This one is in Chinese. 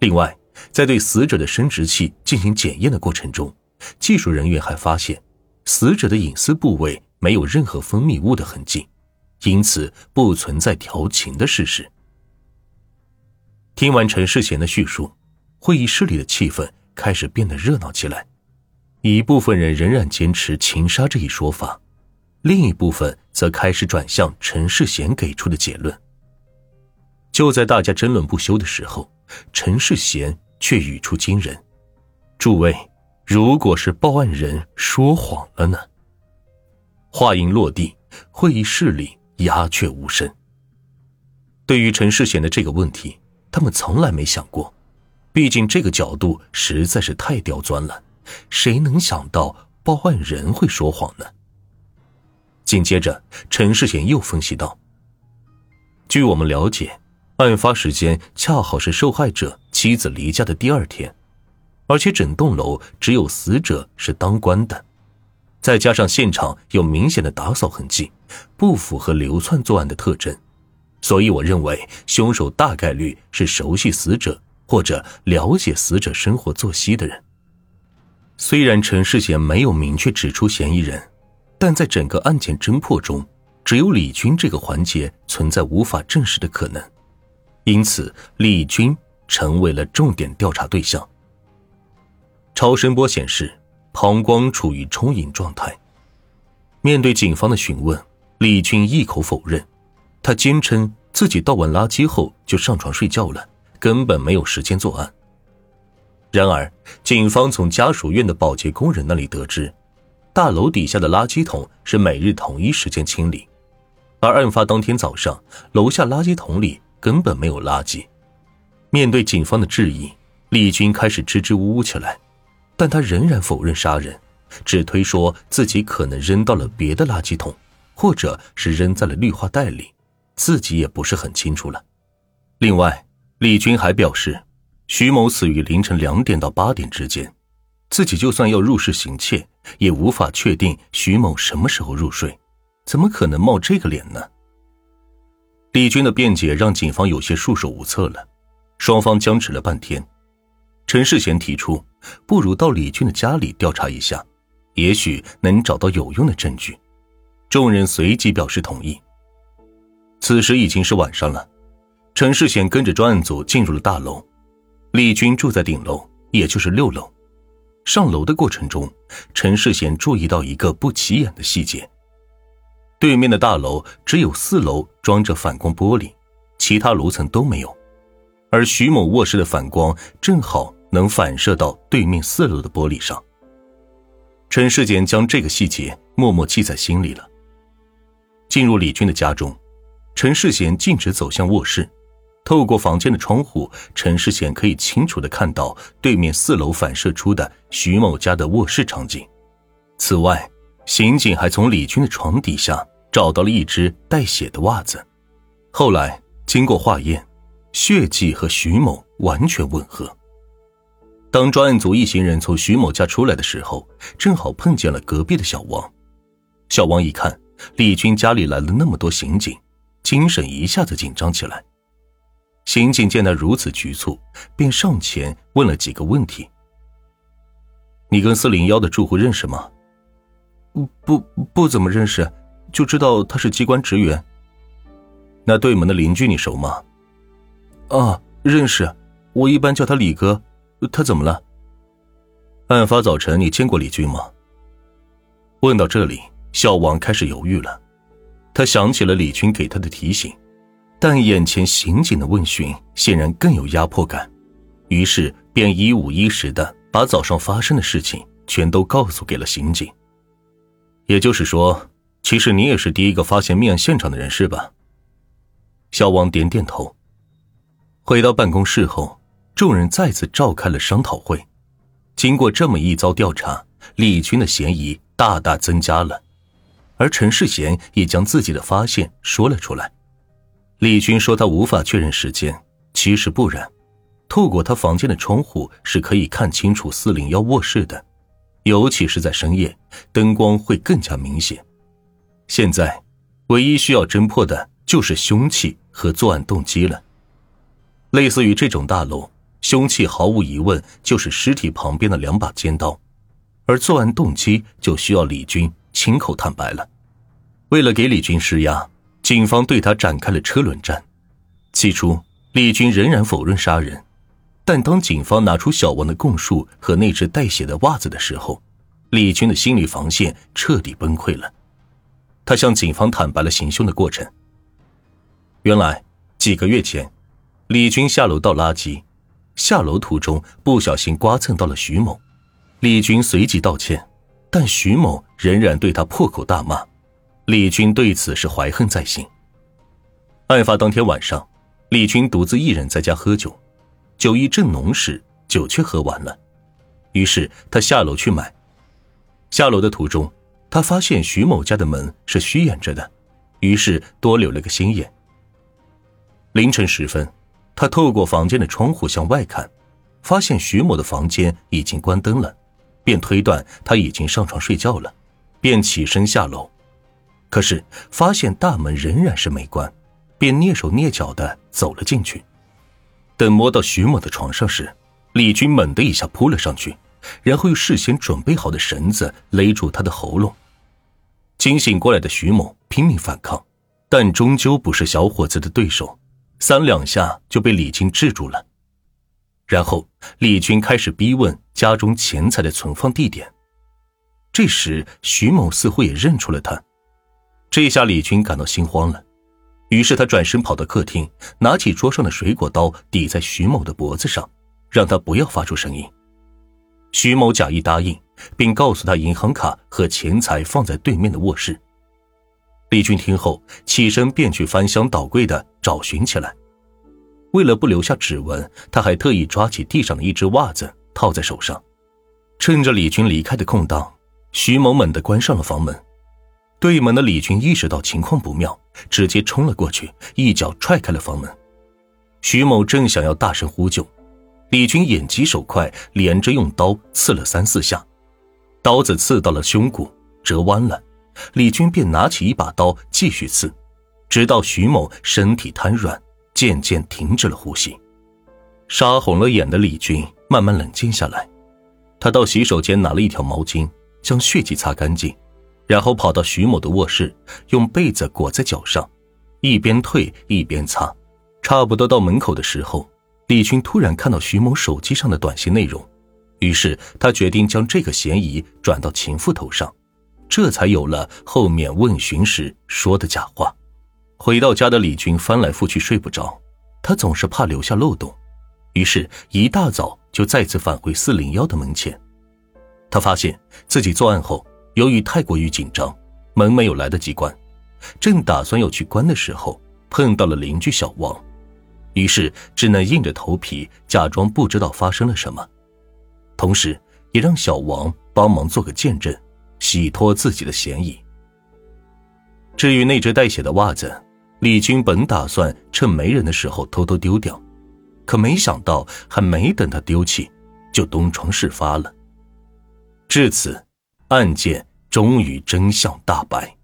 另外，在对死者的生殖器进行检验的过程中，技术人员还发现，死者的隐私部位没有任何分泌物的痕迹，因此不存在调情的事实。听完陈世贤的叙述，会议室里的气氛开始变得热闹起来。一部分人仍然坚持情杀这一说法，另一部分则开始转向陈世贤给出的结论。就在大家争论不休的时候，陈世贤却语出惊人：“诸位，如果是报案人说谎了呢？”话音落地，会议室里鸦雀无声。对于陈世贤的这个问题，他们从来没想过，毕竟这个角度实在是太刁钻了。谁能想到报案人会说谎呢？紧接着，陈世贤又分析道：“据我们了解，案发时间恰好是受害者妻子离家的第二天，而且整栋楼只有死者是当官的，再加上现场有明显的打扫痕迹，不符合流窜作案的特征，所以我认为凶手大概率是熟悉死者或者了解死者生活作息的人。”虽然陈世贤没有明确指出嫌疑人，但在整个案件侦破中，只有李军这个环节存在无法证实的可能，因此李军成为了重点调查对象。超声波显示，膀胱处于充盈状态。面对警方的询问，李军一口否认，他坚称自己倒完垃圾后就上床睡觉了，根本没有时间作案。然而，警方从家属院的保洁工人那里得知，大楼底下的垃圾桶是每日统一时间清理，而案发当天早上，楼下垃圾桶里根本没有垃圾。面对警方的质疑，李军开始支支吾吾起来，但他仍然否认杀人，只推说自己可能扔到了别的垃圾桶，或者是扔在了绿化带里，自己也不是很清楚了。另外，李军还表示。徐某死于凌晨两点到八点之间，自己就算要入室行窃，也无法确定徐某什么时候入睡，怎么可能冒这个脸呢？李军的辩解让警方有些束手无策了，双方僵持了半天。陈世贤提出，不如到李军的家里调查一下，也许能找到有用的证据。众人随即表示同意。此时已经是晚上了，陈世贤跟着专案组进入了大楼。李军住在顶楼，也就是六楼。上楼的过程中，陈世贤注意到一个不起眼的细节：对面的大楼只有四楼装着反光玻璃，其他楼层都没有。而徐某卧室的反光正好能反射到对面四楼的玻璃上。陈世贤将这个细节默默记在心里了。进入李军的家中，陈世贤径直走向卧室。透过房间的窗户，陈世贤可以清楚的看到对面四楼反射出的徐某家的卧室场景。此外，刑警还从李军的床底下找到了一只带血的袜子。后来经过化验，血迹和徐某完全吻合。当专案组一行人从徐某家出来的时候，正好碰见了隔壁的小王。小王一看李军家里来了那么多刑警，精神一下子紧张起来。刑警见他如此局促，便上前问了几个问题：“你跟四零幺的住户认识吗？”“不，不怎么认识，就知道他是机关职员。”“那对门的邻居你熟吗？”“啊，认识，我一般叫他李哥。他怎么了？”“案发早晨你见过李军吗？”问到这里，小王开始犹豫了，他想起了李军给他的提醒。但眼前刑警的问询显然更有压迫感，于是便一五一十的把早上发生的事情全都告诉给了刑警。也就是说，其实你也是第一个发现命案现场的人是吧？小王点点头。回到办公室后，众人再次召开了商讨会。经过这么一遭调查，李军的嫌疑大大增加了，而陈世贤也将自己的发现说了出来。李军说：“他无法确认时间，其实不然。透过他房间的窗户是可以看清楚四零幺卧室的，尤其是在深夜，灯光会更加明显。现在，唯一需要侦破的就是凶器和作案动机了。类似于这种大楼，凶器毫无疑问就是尸体旁边的两把尖刀，而作案动机就需要李军亲口坦白了。为了给李军施压，警方对他展开了车轮战。起初，李军仍然否认杀人，但当警方拿出小王的供述和那只带血的袜子的时候，李军的心理防线彻底崩溃了。他向警方坦白了行凶的过程。原来几个月前，李军下楼倒垃圾，下楼途中不小心刮蹭到了徐某，李军随即道歉，但徐某仍然对他破口大骂。李军对此是怀恨在心。案发当天晚上，李军独自一人在家喝酒，酒意正浓时，酒却喝完了，于是他下楼去买。下楼的途中，他发现徐某家的门是虚掩着的，于是多留了个心眼。凌晨时分，他透过房间的窗户向外看，发现徐某的房间已经关灯了，便推断他已经上床睡觉了，便起身下楼。可是发现大门仍然是没关，便蹑手蹑脚的走了进去。等摸到徐某的床上时，李军猛地一下扑了上去，然后用事先准备好的绳子勒住他的喉咙。惊醒过来的徐某拼命反抗，但终究不是小伙子的对手，三两下就被李军制住了。然后李军开始逼问家中钱财的存放地点。这时徐某似乎也认出了他。这下李军感到心慌了，于是他转身跑到客厅，拿起桌上的水果刀抵在徐某的脖子上，让他不要发出声音。徐某假意答应，并告诉他银行卡和钱财放在对面的卧室。李军听后起身便去翻箱倒柜的找寻起来。为了不留下指纹，他还特意抓起地上的一只袜子套在手上。趁着李军离开的空档，徐某猛地关上了房门。对门的李军意识到情况不妙，直接冲了过去，一脚踹开了房门。徐某正想要大声呼救，李军眼疾手快，连着用刀刺了三四下，刀子刺到了胸骨，折弯了。李军便拿起一把刀继续刺，直到徐某身体瘫软，渐渐停止了呼吸。杀红了眼的李军慢慢冷静下来，他到洗手间拿了一条毛巾，将血迹擦干净。然后跑到徐某的卧室，用被子裹在脚上，一边退一边擦。差不多到门口的时候，李军突然看到徐某手机上的短信内容，于是他决定将这个嫌疑转到情妇头上，这才有了后面问询时说的假话。回到家的李军翻来覆去睡不着，他总是怕留下漏洞，于是一大早就再次返回四零幺的门前。他发现自己作案后。由于太过于紧张，门没有来得及关，正打算要去关的时候，碰到了邻居小王，于是只能硬着头皮假装不知道发生了什么，同时也让小王帮忙做个见证，洗脱自己的嫌疑。至于那只带血的袜子，李军本打算趁没人的时候偷偷丢掉，可没想到还没等他丢弃，就东窗事发了。至此。案件终于真相大白。